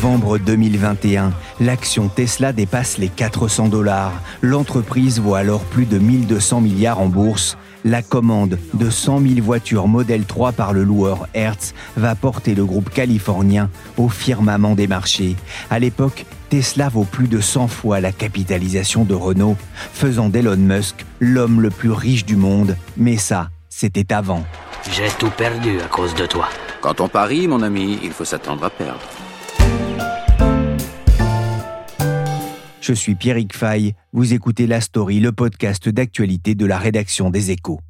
Novembre 2021, l'action Tesla dépasse les 400 dollars. L'entreprise vaut alors plus de 1200 milliards en bourse. La commande de 100 000 voitures Model 3 par le loueur Hertz va porter le groupe californien au firmament des marchés. À l'époque, Tesla vaut plus de 100 fois la capitalisation de Renault, faisant d'Elon Musk l'homme le plus riche du monde. Mais ça, c'était avant. J'ai tout perdu à cause de toi. Quand on parie, mon ami, il faut s'attendre à perdre. Je suis Pierrick Fay, vous écoutez La Story, le podcast d'actualité de la rédaction des Échos.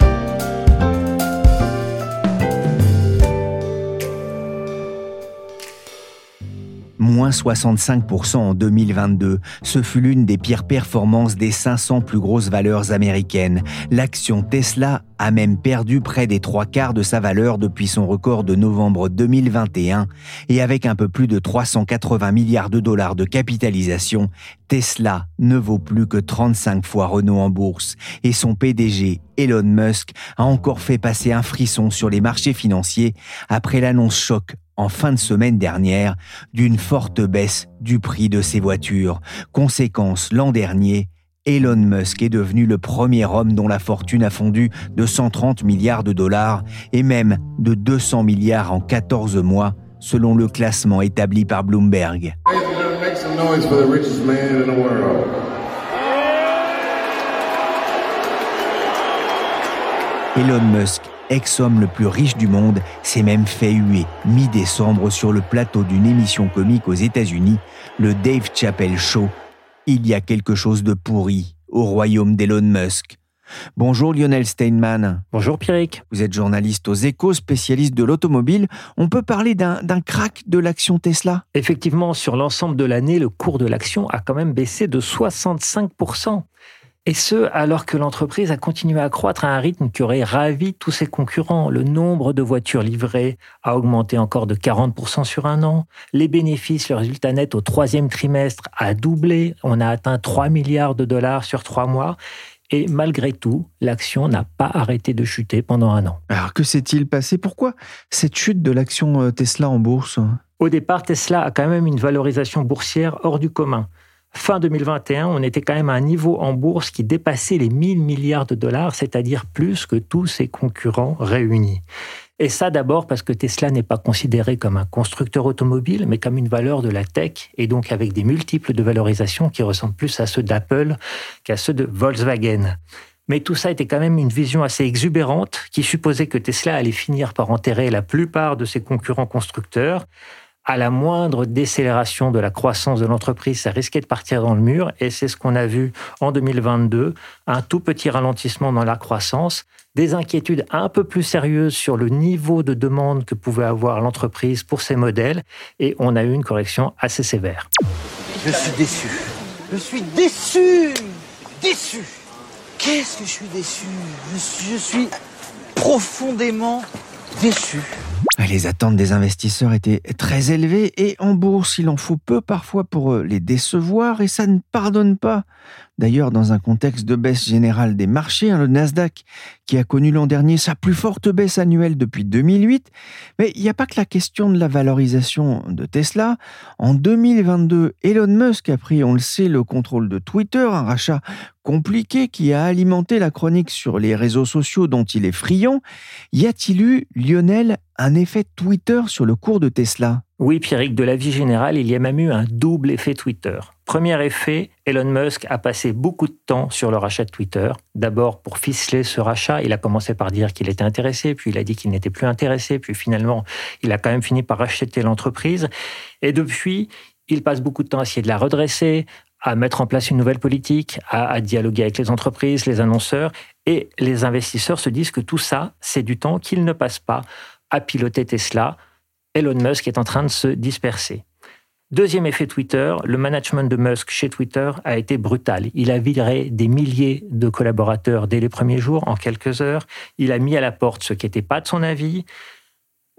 Moins 65% en 2022. Ce fut l'une des pires performances des 500 plus grosses valeurs américaines. L'action Tesla a même perdu près des trois quarts de sa valeur depuis son record de novembre 2021 et avec un peu plus de 380 milliards de dollars de capitalisation, Tesla ne vaut plus que 35 fois Renault en bourse et son PDG Elon Musk a encore fait passer un frisson sur les marchés financiers après l'annonce choc en fin de semaine dernière d'une forte baisse du prix de ses voitures. Conséquence, l'an dernier, Elon Musk est devenu le premier homme dont la fortune a fondu de 130 milliards de dollars et même de 200 milliards en 14 mois, selon le classement établi par Bloomberg. Elon Musk ex-homme le plus riche du monde, s'est même fait huer mi-décembre sur le plateau d'une émission comique aux États-Unis, le Dave Chappelle Show. Il y a quelque chose de pourri au royaume d'Elon Musk. Bonjour Lionel Steinman. Bonjour Pierrick. Vous êtes journaliste aux échos, spécialiste de l'automobile. On peut parler d'un crack de l'action Tesla? Effectivement, sur l'ensemble de l'année, le cours de l'action a quand même baissé de 65%. Et ce, alors que l'entreprise a continué à croître à un rythme qui aurait ravi tous ses concurrents. Le nombre de voitures livrées a augmenté encore de 40% sur un an. Les bénéfices, le résultat net au troisième trimestre a doublé. On a atteint 3 milliards de dollars sur trois mois. Et malgré tout, l'action n'a pas arrêté de chuter pendant un an. Alors que s'est-il passé? Pourquoi cette chute de l'action euh, Tesla en bourse? Au départ, Tesla a quand même une valorisation boursière hors du commun. Fin 2021, on était quand même à un niveau en bourse qui dépassait les 1000 milliards de dollars, c'est-à-dire plus que tous ses concurrents réunis. Et ça d'abord parce que Tesla n'est pas considéré comme un constructeur automobile, mais comme une valeur de la tech, et donc avec des multiples de valorisation qui ressemblent plus à ceux d'Apple qu'à ceux de Volkswagen. Mais tout ça était quand même une vision assez exubérante qui supposait que Tesla allait finir par enterrer la plupart de ses concurrents constructeurs à la moindre décélération de la croissance de l'entreprise, ça risquait de partir dans le mur. Et c'est ce qu'on a vu en 2022, un tout petit ralentissement dans la croissance, des inquiétudes un peu plus sérieuses sur le niveau de demande que pouvait avoir l'entreprise pour ses modèles. Et on a eu une correction assez sévère. Je suis déçu. Je suis déçu. Déçu. Qu'est-ce que je suis déçu? Je suis, je suis profondément déçu. Les attentes des investisseurs étaient très élevées et en bourse, il en faut peu parfois pour euh, les décevoir et ça ne pardonne pas. D'ailleurs, dans un contexte de baisse générale des marchés, hein, le Nasdaq, qui a connu l'an dernier sa plus forte baisse annuelle depuis 2008, mais il n'y a pas que la question de la valorisation de Tesla. En 2022, Elon Musk a pris, on le sait, le contrôle de Twitter, un rachat compliqué qui a alimenté la chronique sur les réseaux sociaux dont il est friand. Y a-t-il eu, Lionel, un effet Twitter sur le cours de Tesla Oui, Pierrick, de la vie générale, il y a même eu un double effet Twitter. Premier effet, Elon Musk a passé beaucoup de temps sur le rachat de Twitter. D'abord pour ficeler ce rachat, il a commencé par dire qu'il était intéressé, puis il a dit qu'il n'était plus intéressé, puis finalement il a quand même fini par racheter l'entreprise. Et depuis, il passe beaucoup de temps à essayer de la redresser, à mettre en place une nouvelle politique, à, à, dialoguer avec les entreprises, les annonceurs, et les investisseurs se disent que tout ça, c'est du temps qu'il ne passe pas à piloter Tesla. Elon Musk est en train de se disperser. Deuxième effet Twitter, le management de Musk chez Twitter a été brutal. Il a viré des milliers de collaborateurs dès les premiers jours, en quelques heures. Il a mis à la porte ce qui n'était pas de son avis.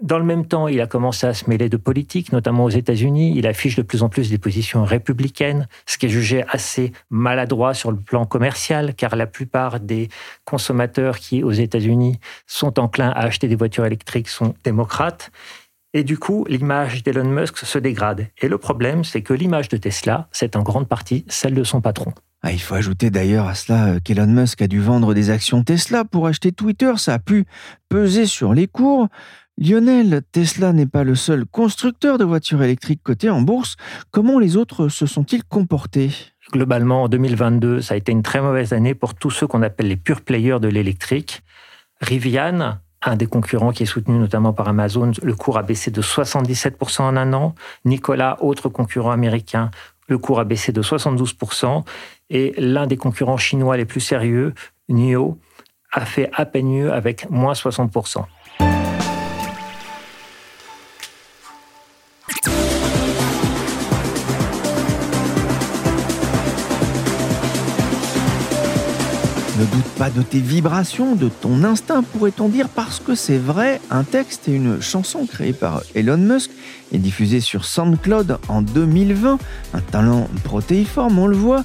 Dans le même temps, il a commencé à se mêler de politique, notamment aux États-Unis. Il affiche de plus en plus des positions républicaines, ce qui est jugé assez maladroit sur le plan commercial, car la plupart des consommateurs qui, aux États-Unis, sont enclins à acheter des voitures électriques sont démocrates. Et du coup, l'image d'Elon Musk se dégrade. Et le problème, c'est que l'image de Tesla, c'est en grande partie celle de son patron. Ah, il faut ajouter d'ailleurs à cela euh, qu'Elon Musk a dû vendre des actions Tesla pour acheter Twitter. Ça a pu peser sur les cours. Lionel, Tesla n'est pas le seul constructeur de voitures électriques cotées en bourse. Comment les autres se sont-ils comportés? Globalement, en 2022, ça a été une très mauvaise année pour tous ceux qu'on appelle les pure players de l'électrique. Rivian, un des concurrents qui est soutenu notamment par Amazon, le cours a baissé de 77% en un an. Nicolas, autre concurrent américain, le cours a baissé de 72%. Et l'un des concurrents chinois les plus sérieux, NIO, a fait à peine mieux avec moins 60%. Doute pas de tes vibrations, de ton instinct, pourrait-on dire, parce que c'est vrai, un texte et une chanson créée par Elon Musk est diffusée sur SoundCloud en 2020. Un talent protéiforme, on le voit.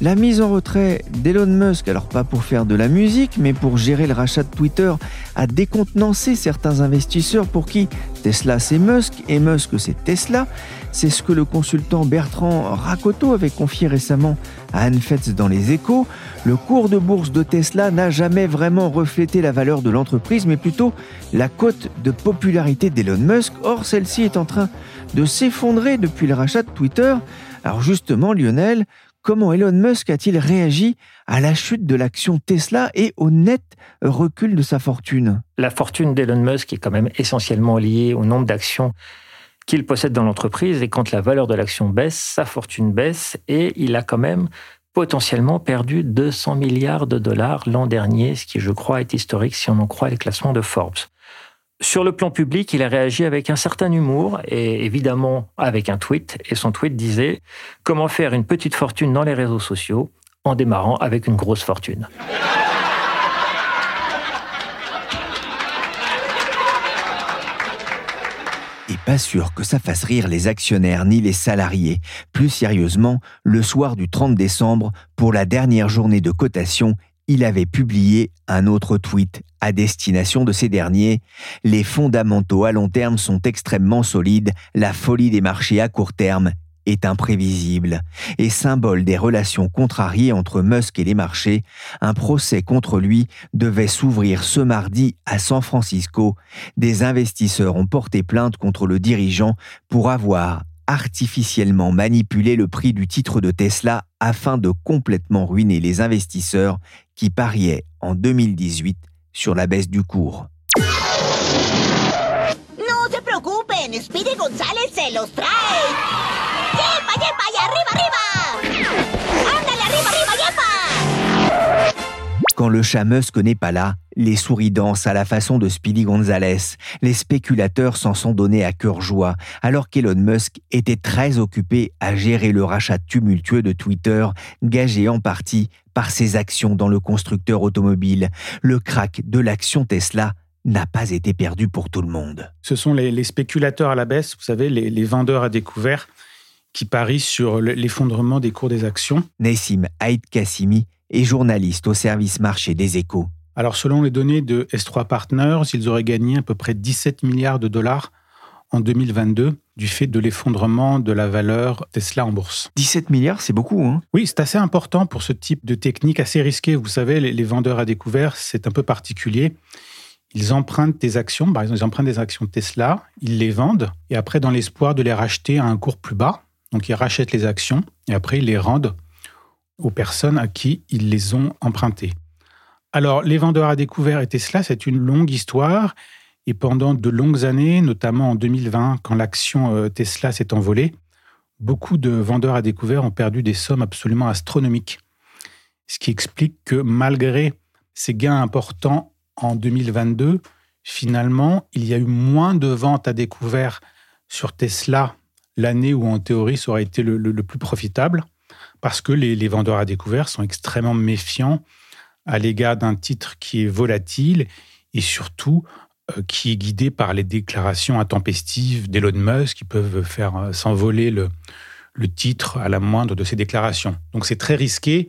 La mise en retrait d'Elon Musk, alors pas pour faire de la musique, mais pour gérer le rachat de Twitter, a décontenancé certains investisseurs pour qui Tesla c'est Musk et Musk c'est Tesla. C'est ce que le consultant Bertrand Rakoto avait confié récemment à Anne Fetz dans les échos. Le cours de bourse de Tesla n'a jamais vraiment reflété la valeur de l'entreprise, mais plutôt la cote de popularité d'Elon Musk. Or, celle-ci est en train de s'effondrer depuis le rachat de Twitter. Alors justement, Lionel, comment Elon Musk a-t-il réagi à la chute de l'action Tesla et au net recul de sa fortune? La fortune d'Elon Musk est quand même essentiellement liée au nombre d'actions qu'il possède dans l'entreprise. Et quand la valeur de l'action baisse, sa fortune baisse et il a quand même potentiellement perdu 200 milliards de dollars l'an dernier, ce qui, je crois, est historique si on en croit les classements de Forbes. Sur le plan public, il a réagi avec un certain humour et évidemment avec un tweet. Et son tweet disait Comment faire une petite fortune dans les réseaux sociaux en démarrant avec une grosse fortune? Et pas sûr que ça fasse rire les actionnaires ni les salariés. Plus sérieusement, le soir du 30 décembre, pour la dernière journée de cotation, il avait publié un autre tweet à destination de ces derniers. Les fondamentaux à long terme sont extrêmement solides, la folie des marchés à court terme est imprévisible et symbole des relations contrariées entre Musk et les marchés, un procès contre lui devait s'ouvrir ce mardi à San Francisco. Des investisseurs ont porté plainte contre le dirigeant pour avoir artificiellement manipulé le prix du titre de Tesla afin de complètement ruiner les investisseurs qui pariaient en 2018 sur la baisse du cours. No se preocupen, Speedy González se los trae. Quand le chat Musk n'est pas là, les souris dansent à la façon de Speedy Gonzalez. Les spéculateurs s'en sont donnés à cœur joie, alors qu'Elon Musk était très occupé à gérer le rachat tumultueux de Twitter, gagé en partie par ses actions dans le constructeur automobile. Le crack de l'action Tesla n'a pas été perdu pour tout le monde. Ce sont les, spéculateurs à la baisse, vous savez, les, les vendeurs à découvert qui parie sur l'effondrement des cours des actions. Nessim Haït Kassimi est journaliste au service marché des échos. Alors, selon les données de S3 Partners, ils auraient gagné à peu près 17 milliards de dollars en 2022 du fait de l'effondrement de la valeur Tesla en bourse. 17 milliards, c'est beaucoup. Hein oui, c'est assez important pour ce type de technique assez risquée. Vous savez, les, vendeurs à découvert, c'est un peu particulier. Ils empruntent des actions, par exemple, ils empruntent des actions Tesla, ils les vendent, et après, dans l'espoir de les racheter à un cours plus bas, donc ils rachètent les actions et après ils les rendent aux personnes à qui ils les ont empruntées. Alors les vendeurs à découvert et Tesla, c'est une longue histoire. Et pendant de longues années, notamment en 2020, quand l'action euh, Tesla s'est envolée, beaucoup de vendeurs à découvert ont perdu des sommes absolument astronomiques. Ce qui explique que malgré ces gains importants en 2022, finalement, il y a eu moins de ventes à découvert sur Tesla l'année où en théorie ça aurait été le, plus profitable, parce que les, vendeurs à découvert sont extrêmement méfiants à l'égard d'un titre qui est volatile et surtout euh, qui est guidé par les déclarations intempestives d'Elon Musk qui peuvent faire euh, s'envoler le, le titre à la moindre de ces déclarations. Donc c'est très risqué.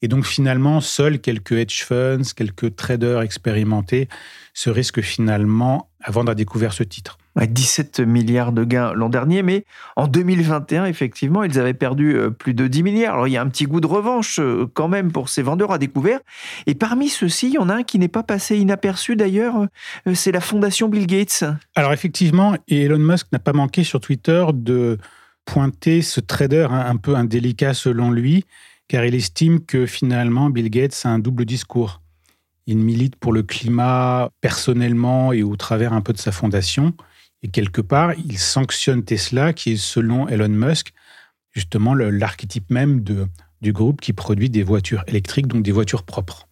Et donc finalement, seuls quelques hedge funds, quelques traders expérimentés se risquent finalement à vendre à découvert ce titre. 17 milliards de gains l'an dernier, mais en 2021, effectivement, ils avaient perdu euh, plus de 10 milliards. Alors il y a un petit goût de revanche euh, quand même pour ces vendeurs à découvert. Et parmi ceux-ci, il y en a un qui n'est pas passé inaperçu d'ailleurs, euh, c'est la fondation Bill Gates. Alors effectivement, Elon Musk n'a pas manqué sur Twitter de pointer ce trader un peu indélicat selon lui, car il estime que finalement Bill Gates a un double discours. Il milite pour le climat personnellement et au travers un peu de sa fondation. Et quelque part, il sanctionne Tesla, qui est selon Elon Musk, justement l'archétype même de, du groupe qui produit des voitures électriques, donc des voitures propres.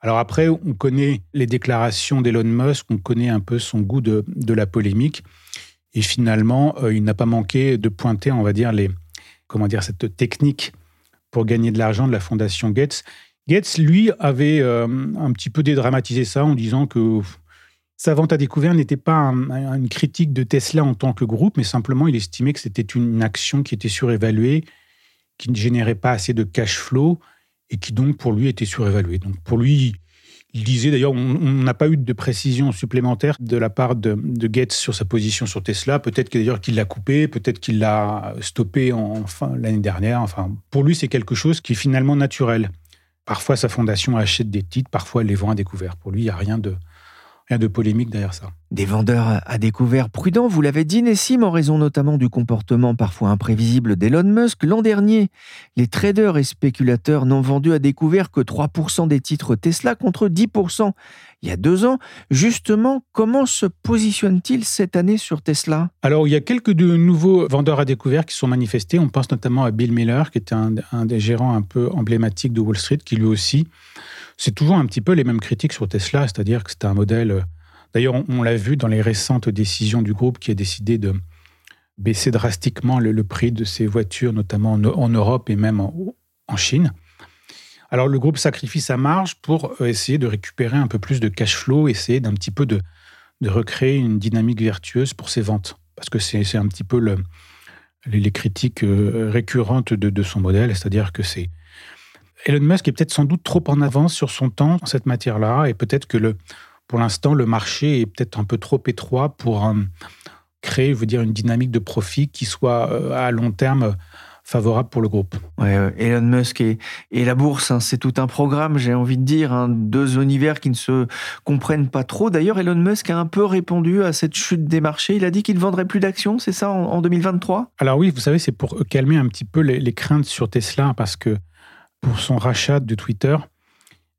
Alors après, on connaît les déclarations d'Elon Musk, on connaît un peu son goût de, de la polémique. Et finalement, euh, il n'a pas manqué de pointer, on va dire, les, comment dire, cette technique pour gagner de l'argent de la fondation Gates. Gates, lui, avait euh, un petit peu dédramatisé ça en disant que sa vente à découvert n'était pas une critique de Tesla en tant que groupe, mais simplement il estimait que c'était une action qui était surévaluée, qui ne générait pas assez de cash flow et qui donc pour lui était surévaluée. Donc pour lui, il disait d'ailleurs, on n'a pas eu de précision supplémentaire de la part de, Gates sur sa position sur Tesla. Peut-être d'ailleurs qu'il l'a coupé, peut-être qu'il l'a stoppé en fin l'année dernière. Enfin, pour lui, c'est quelque chose qui est finalement naturel. Parfois, sa fondation achète des titres, parfois elle les vend à découvert. Pour lui, il n'y a rien de, De polémique derrière ça. Des vendeurs à découvert prudents, vous l'avez dit, Nessim, en raison notamment du comportement parfois imprévisible d'Elon Musk. L'an dernier, les traders et spéculateurs n'ont vendu à découvert que 3% des titres Tesla contre 10% il y a deux ans. Justement, comment se positionne-t-il cette année sur Tesla? Alors, il y a quelques de nouveaux vendeurs à découvert qui sont manifestés. On pense notamment à Bill Miller, qui était un, un des gérants un peu emblématiques de Wall Street, qui lui aussi c'est toujours un petit peu les mêmes critiques sur Tesla, c'est-à-dire que c'est un modèle. Euh, d'ailleurs, on, l'a vu dans les récentes décisions du groupe qui a décidé de baisser drastiquement le, prix de ses voitures, notamment en, Europe et même en, Chine. Alors, le groupe sacrifie sa marge pour euh, essayer de récupérer un peu plus de cash flow, essayer d'un petit peu de, recréer une dynamique vertueuse pour ses ventes. Parce que c'est un petit peu les, critiques euh, récurrentes de son modèle, c'est-à-dire que c'est Elon Musk est peut-être sans doute trop en avance sur son temps en cette matière-là, et peut-être que le, pour l'instant, le marché est peut-être un peu trop étroit pour euh, créer, je veux dire, une dynamique de profit qui soit euh, à long terme favorable pour le groupe. Ouais, Elon Musk et, la bourse, hein, c'est tout un programme, j'ai envie de dire, hein, deux univers qui ne se comprennent pas trop. D'ailleurs, Elon Musk a un peu répondu à cette chute des marchés. Il a dit qu'il ne vendrait plus d'actions, c'est ça, en, 2023 Alors oui, vous savez, c'est pour calmer un petit peu les, les, craintes sur Tesla, parce que pour son rachat de Twitter,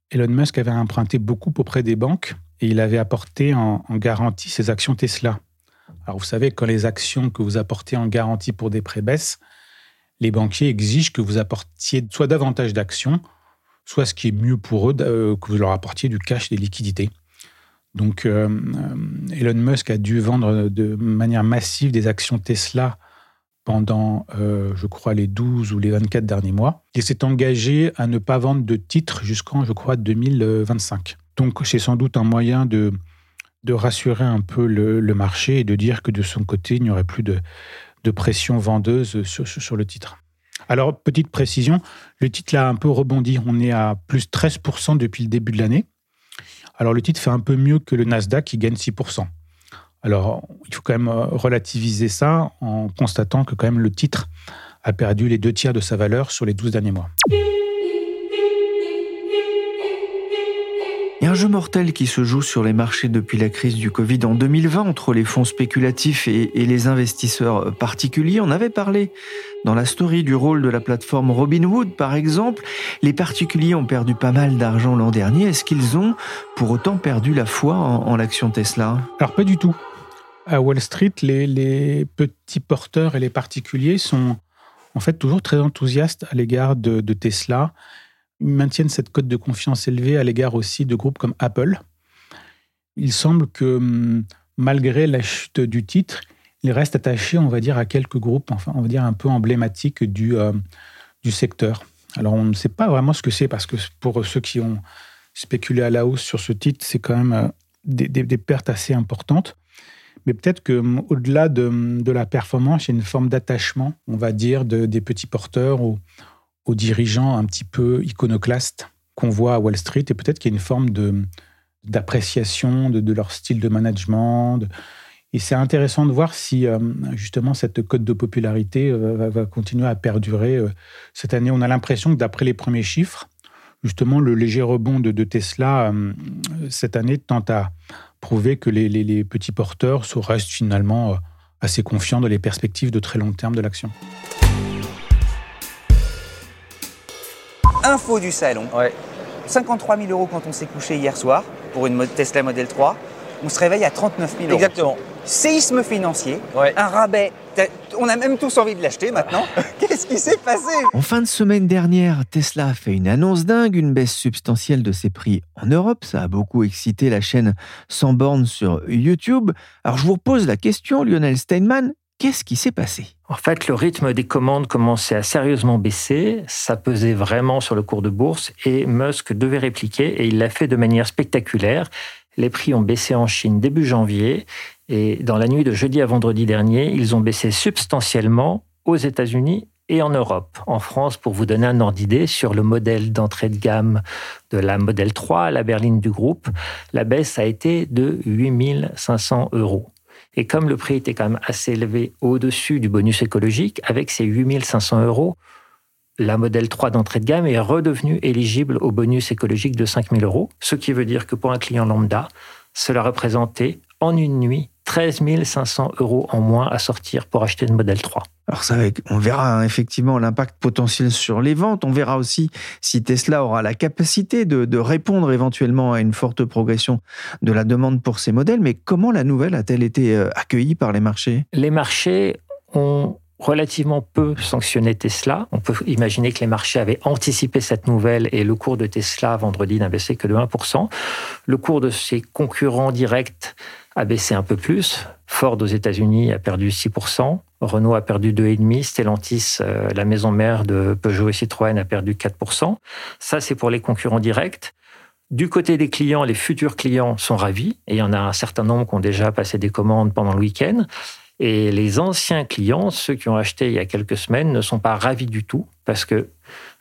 Elon Musk avait emprunté beaucoup auprès des banques et il avait apporté en, garantie ses actions Tesla. Alors vous savez, quand les actions que vous apportez en garantie pour des prêts baissent, les banquiers exigent que vous apportiez soit davantage d'actions, soit ce qui est mieux pour eux, euh, que vous leur apportiez du cash, des liquidités. Donc euh, euh, Elon Musk a dû vendre de manière massive des actions Tesla pendant, euh, je crois, les 12 ou les 24 derniers mois. Il s'est engagé à ne pas vendre de titres jusqu'en, je crois, 2025. Donc, c'est sans doute un moyen de, de rassurer un peu le, marché et de dire que de son côté, il n'y aurait plus de, de pression vendeuse sur, sur, le titre. Alors, petite précision, le titre a un peu rebondi. On est à plus 13% depuis le début de l'année. Alors, le titre fait un peu mieux que le Nasdaq qui gagne 6%. Alors, il faut quand même euh, relativiser ça en constatant que quand même le titre a perdu les deux tiers de sa valeur sur les 12 derniers mois. Il y a un jeu mortel qui se joue sur les marchés depuis la crise du Covid en 2020 entre les fonds spéculatifs et, les investisseurs particuliers. On avait parlé dans la story du rôle de la plateforme Robinhood, par exemple. Les particuliers ont perdu pas mal d'argent l'an dernier. Est-ce qu'ils ont pour autant perdu la foi en l'action Tesla? Alors pas du tout à Wall Street, les, petits porteurs et les particuliers sont en fait toujours très enthousiastes à l'égard de, Tesla. Ils maintiennent cette cote de confiance élevée à l'égard aussi de groupes comme Apple. Il semble que hum, malgré la chute du titre, ils restent attachés, on va dire, à quelques groupes, enfin, on va dire un peu emblématiques du, euh, du secteur. Alors, on ne sait pas vraiment ce que c'est parce que pour ceux qui ont spéculé à la hausse sur ce titre, c'est quand même euh, des pertes assez importantes. Mais peut-être que hum, au-delà de, la performance, il y a une forme d'attachement, on va dire, des petits porteurs aux, dirigeants un petit peu iconoclastes qu'on voit à Wall Street. Et peut-être qu'il y a une forme de, d'appréciation de, leur style de management. Et c'est intéressant de voir si euh, justement cette cote de popularité euh, va, continuer à perdurer. Euh. Cette année, on a l'impression que d'après les premiers chiffres, justement le léger rebond de, Tesla cette année tente à prouver que les, petits porteurs restent finalement assez confiants dans les perspectives de très long terme de l'action. Info du salon. Ouais. 53 000 euros quand on s'est couché hier soir pour une Tesla Model 3. On se réveille à 39 000 euros. Exactement séisme financier, un rabais. On a même tous envie de l'acheter maintenant. Qu'est-ce qui s'est passé? En fin de semaine dernière, Tesla a fait une annonce dingue, une baisse substantielle de ses prix en Europe. Ça a beaucoup excité la chaîne sans bornes sur YouTube. Alors je vous pose la question, Lionel Steinman, qu'est-ce qui s'est passé? En fait, le rythme des commandes commençait à sérieusement baisser, ça pesait vraiment sur le cours de bourse et Musk devait répliquer et il l'a fait de manière spectaculaire. Les prix ont baissé en Chine début janvier et dans la nuit de jeudi à vendredi dernier, ils ont baissé substantiellement aux États-Unis et en Europe. En France, pour vous donner un ordre d'idée, sur le modèle d'entrée de gamme de la Model 3, la berline du groupe, la baisse a été de 8500 euros. Et comme le prix était quand même assez élevé au-dessus du bonus écologique, avec ces 8500 euros, la modèle 3 d'entrée de gamme est redevenue éligible au bonus écologique de 5000 euros, ce qui veut dire que pour un client lambda, cela représentait en une nuit 13 500 euros en moins à sortir pour acheter une modèle 3. Alors ça, on verra hein, effectivement l'impact potentiel sur les ventes. On verra aussi si Tesla aura la capacité de, de, répondre éventuellement à une forte progression de la demande pour ces modèles. Mais comment la nouvelle a-t-elle été euh, accueillie par les marchés? Les marchés ont relativement peu sanctionné Tesla. On peut imaginer que les marchés avaient anticipé cette nouvelle et le cours de Tesla vendredi n'a baissé que de 1%. Le cours de ses concurrents directs a baissé un peu plus. Ford aux États-Unis a perdu 6%, Renault a perdu 2,5%, Stellantis, euh, la maison mère de Peugeot et Citroën, a perdu 4%. Ça, c'est pour les concurrents directs. Du côté des clients, les futurs clients sont ravis, et il y en a un certain nombre qui ont déjà passé des commandes pendant le week-end. Et les anciens clients, ceux qui ont acheté il y a quelques semaines, ne sont pas ravis du tout parce que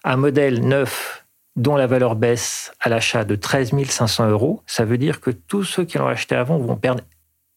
un modèle neuf dont la valeur baisse à l'achat de 13 500 euros, ça veut dire que tous ceux qui l'ont acheté avant vont perdre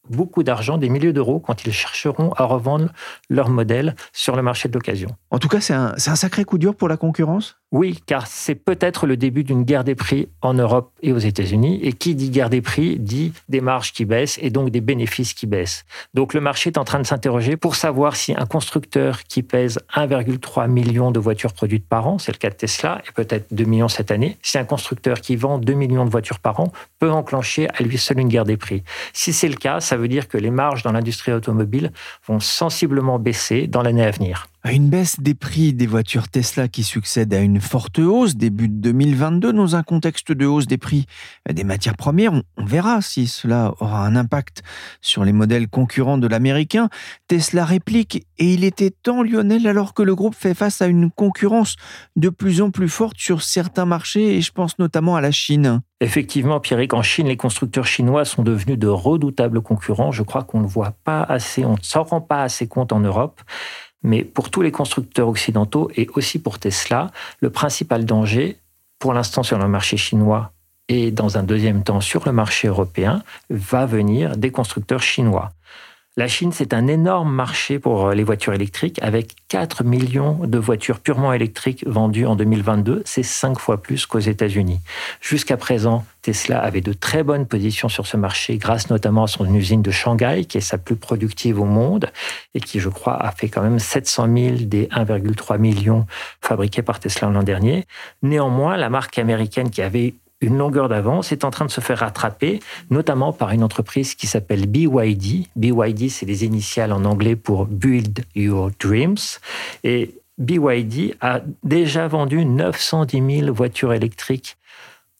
beaucoup d'argent, des milliers d'euros, quand ils chercheront à revendre leur modèle sur le marché de l'occasion. En tout cas, c'est un, un, sacré coup dur pour la concurrence? Oui, car c'est peut-être le début d'une guerre des prix en Europe et aux États-Unis. Et qui dit guerre des prix dit des marges qui baissent et donc des bénéfices qui baissent. Donc le marché est en train de s'interroger pour savoir si un constructeur qui pèse 1,3 million de voitures produites par an, c'est le cas de Tesla, et peut-être 2 millions cette année, si un constructeur qui vend 2 millions de voitures par an peut enclencher à lui seul une guerre des prix. Si c'est le cas, ça veut dire que les marges dans l'industrie automobile vont sensiblement baisser dans l'année à venir. Une baisse des prix des voitures Tesla qui succède à une forte hausse début 2022 dans un contexte de hausse des prix des matières premières. On verra si cela aura un impact sur les modèles concurrents de l'américain. Tesla réplique et il était temps Lionel alors que le groupe fait face à une concurrence de plus en plus forte sur certains marchés et je pense notamment à la Chine. Effectivement, Pierrick, en Chine, les constructeurs chinois sont devenus de redoutables concurrents. Je crois qu'on ne voit pas assez, on ne s'en rend pas assez compte en Europe. Mais pour tous les constructeurs occidentaux et aussi pour Tesla, le principal danger, pour l'instant sur le marché chinois et dans un deuxième temps sur le marché européen, va venir des constructeurs chinois. La Chine, c'est un énorme marché pour euh, les voitures électriques, avec 4 millions de voitures purement électriques vendues en 2022. C'est 5 fois plus qu'aux États-Unis. Jusqu'à présent, Tesla avait de très bonnes positions sur ce marché, grâce notamment à son usine de Shanghai, qui est sa plus productive au monde, et qui, je crois, a fait quand même 700 000 des 1,3 millions fabriqués par Tesla l'an dernier. Néanmoins, la marque américaine qui avait une longueur d'avance est en train de se faire rattraper, notamment par une entreprise qui s'appelle BYD. BYD, c'est les initiales en anglais pour Build Your Dreams. Et BYD a déjà vendu 910 000 voitures électriques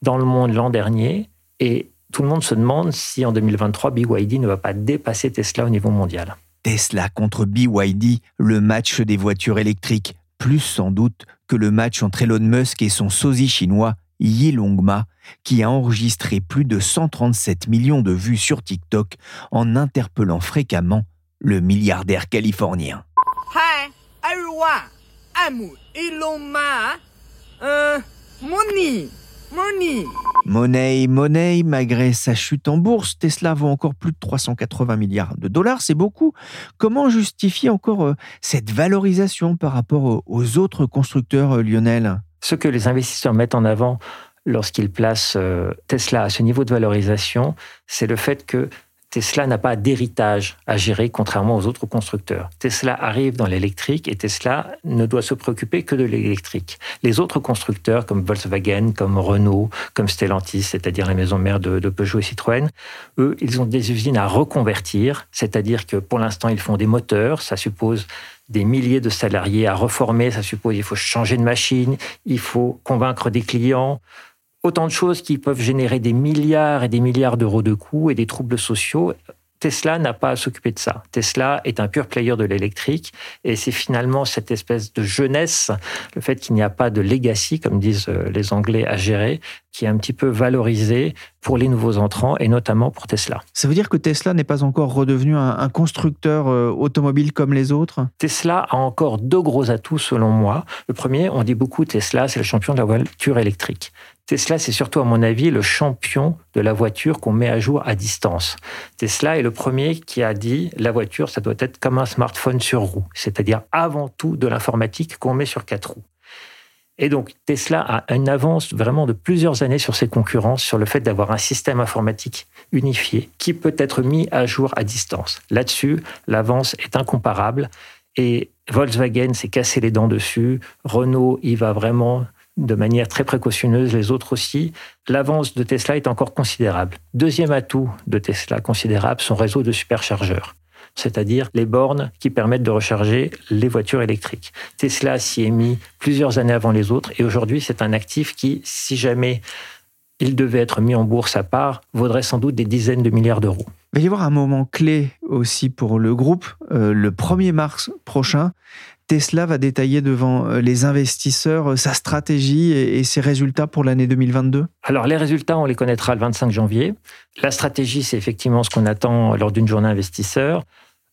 dans le monde l'an dernier. Et tout le monde se demande si en 2023, BYD ne va pas dépasser Tesla au niveau mondial. Tesla contre BYD, le match des voitures électriques, plus sans doute que le match entre Elon Musk et son sosie chinois Yilongma, qui a enregistré plus de 137 millions de vues sur TikTok en interpellant fréquemment le milliardaire californien. Hi everyone, I'm Elon Ma. Uh, money, money. Money, money, malgré sa chute en bourse, Tesla vaut encore plus de 380 milliards de dollars, c'est beaucoup. Comment justifier encore euh, cette valorisation par rapport aux autres constructeurs, euh, Lionel? Ce que les investisseurs mettent en avant lorsqu'ils placent euh, Tesla à ce niveau de valorisation, c'est le fait que Tesla n'a pas d'héritage à gérer contrairement aux autres constructeurs. Tesla arrive dans l'électrique et Tesla ne doit se préoccuper que de l'électrique. Les autres constructeurs comme Volkswagen, comme Renault, comme Stellantis, c'est-à-dire la maison mère de, de, Peugeot et Citroën, eux, ils ont des usines à reconvertir, c'est-à-dire que pour l'instant, ils font des moteurs, ça suppose des milliers de salariés à reformer, ça suppose il faut changer de machine, il faut convaincre des clients, autant de choses qui peuvent générer des milliards et des milliards d'euros de coûts et des troubles sociaux. Tesla n'a pas à s'occuper de ça. Tesla est un pur player de l'électrique et c'est finalement cette espèce de jeunesse, le fait qu'il n'y a pas de legacy, comme disent euh, les Anglais, à gérer, qui est un petit peu valorisé pour les nouveaux entrants et notamment pour Tesla. Ça veut dire que Tesla n'est pas encore redevenu un, constructeur euh, automobile comme les autres? Tesla a encore deux gros atouts selon moi. Le premier, on dit beaucoup Tesla, c'est le champion de la voiture électrique. Tesla, c'est surtout, à mon avis, le champion de la voiture qu'on met à jour à distance. Tesla est le premier qui a dit la voiture, ça doit être comme un smartphone sur roue, c'est-à-dire avant tout de l'informatique qu'on met sur quatre roues. Et donc, Tesla a une avance vraiment de plusieurs années sur ses concurrents sur le fait d'avoir un système informatique unifié qui peut être mis à jour à distance. Là-dessus, l'avance est incomparable et Volkswagen s'est cassé les dents dessus. Renault y va vraiment de manière très précautionneuse, les autres aussi. L'avance de Tesla est encore considérable. Deuxième atout de Tesla considérable, son réseau de superchargeurs c'est-à-dire les bornes qui permettent de recharger les voitures électriques. Tesla s'y est mis plusieurs années avant les autres et aujourd'hui c'est un actif qui, si jamais il devait être mis en bourse à part, vaudrait sans doute des dizaines de milliards d'euros. Il va y avoir un moment clé aussi pour le groupe, euh, le 1er mars prochain. Tesla va détailler devant euh, les investisseurs euh, sa stratégie et ses résultats pour l'année 2022 Alors les résultats, on les connaîtra le 25 janvier. La stratégie, c'est effectivement ce qu'on attend lors d'une journée investisseur.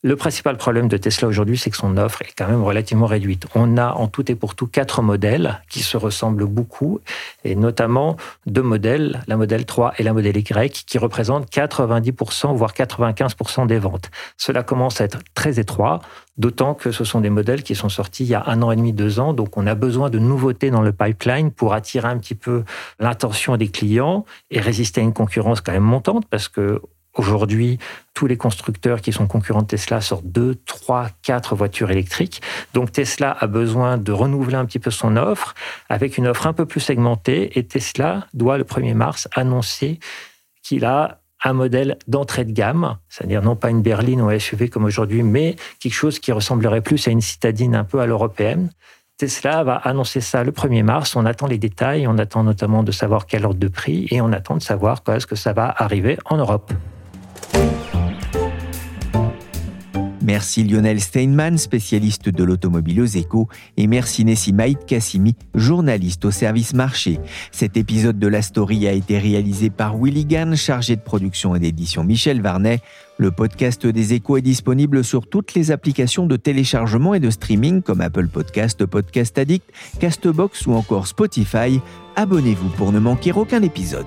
Le principal problème de Tesla aujourd'hui, c'est que son offre est quand même relativement réduite. On a en tout et pour tout quatre modèles qui se ressemblent beaucoup, et notamment deux modèles, la modèle 3 et la modèle Y, qui représentent 90%, voire 95% des ventes. Cela commence à être très étroit, d'autant que ce sont des modèles qui sont sortis il y a un an et demi, deux ans, donc on a besoin de nouveautés dans le pipeline pour attirer un petit peu l'attention des clients et résister à une concurrence quand même montante, parce que Aujourd'hui, tous les constructeurs qui sont concurrents de Tesla sortent deux, trois, quatre voitures électriques. Donc Tesla a besoin de renouveler un petit peu son offre avec une offre un peu plus segmentée et Tesla doit le 1er mars annoncer qu'il a un modèle d'entrée de gamme, c'est-à-dire non pas une berline ou un SUV comme aujourd'hui, mais quelque chose qui ressemblerait plus à une citadine un peu à l'européenne. Tesla va annoncer ça le 1er mars. On attend les détails, on attend notamment de savoir quel ordre de prix et on attend de savoir quand est-ce que ça va arriver en Europe. Merci Lionel Steinman, spécialiste de l'automobile aux échos, et merci Maïd Kassimi, journaliste au service marché. Cet épisode de La Story a été réalisé par Willy chargé de production et d'édition Michel Varnet. Le podcast des échos est disponible sur toutes les applications de téléchargement et de streaming comme Apple Podcast, Podcast Addict, Castbox ou encore Spotify. Abonnez-vous pour ne manquer aucun épisode.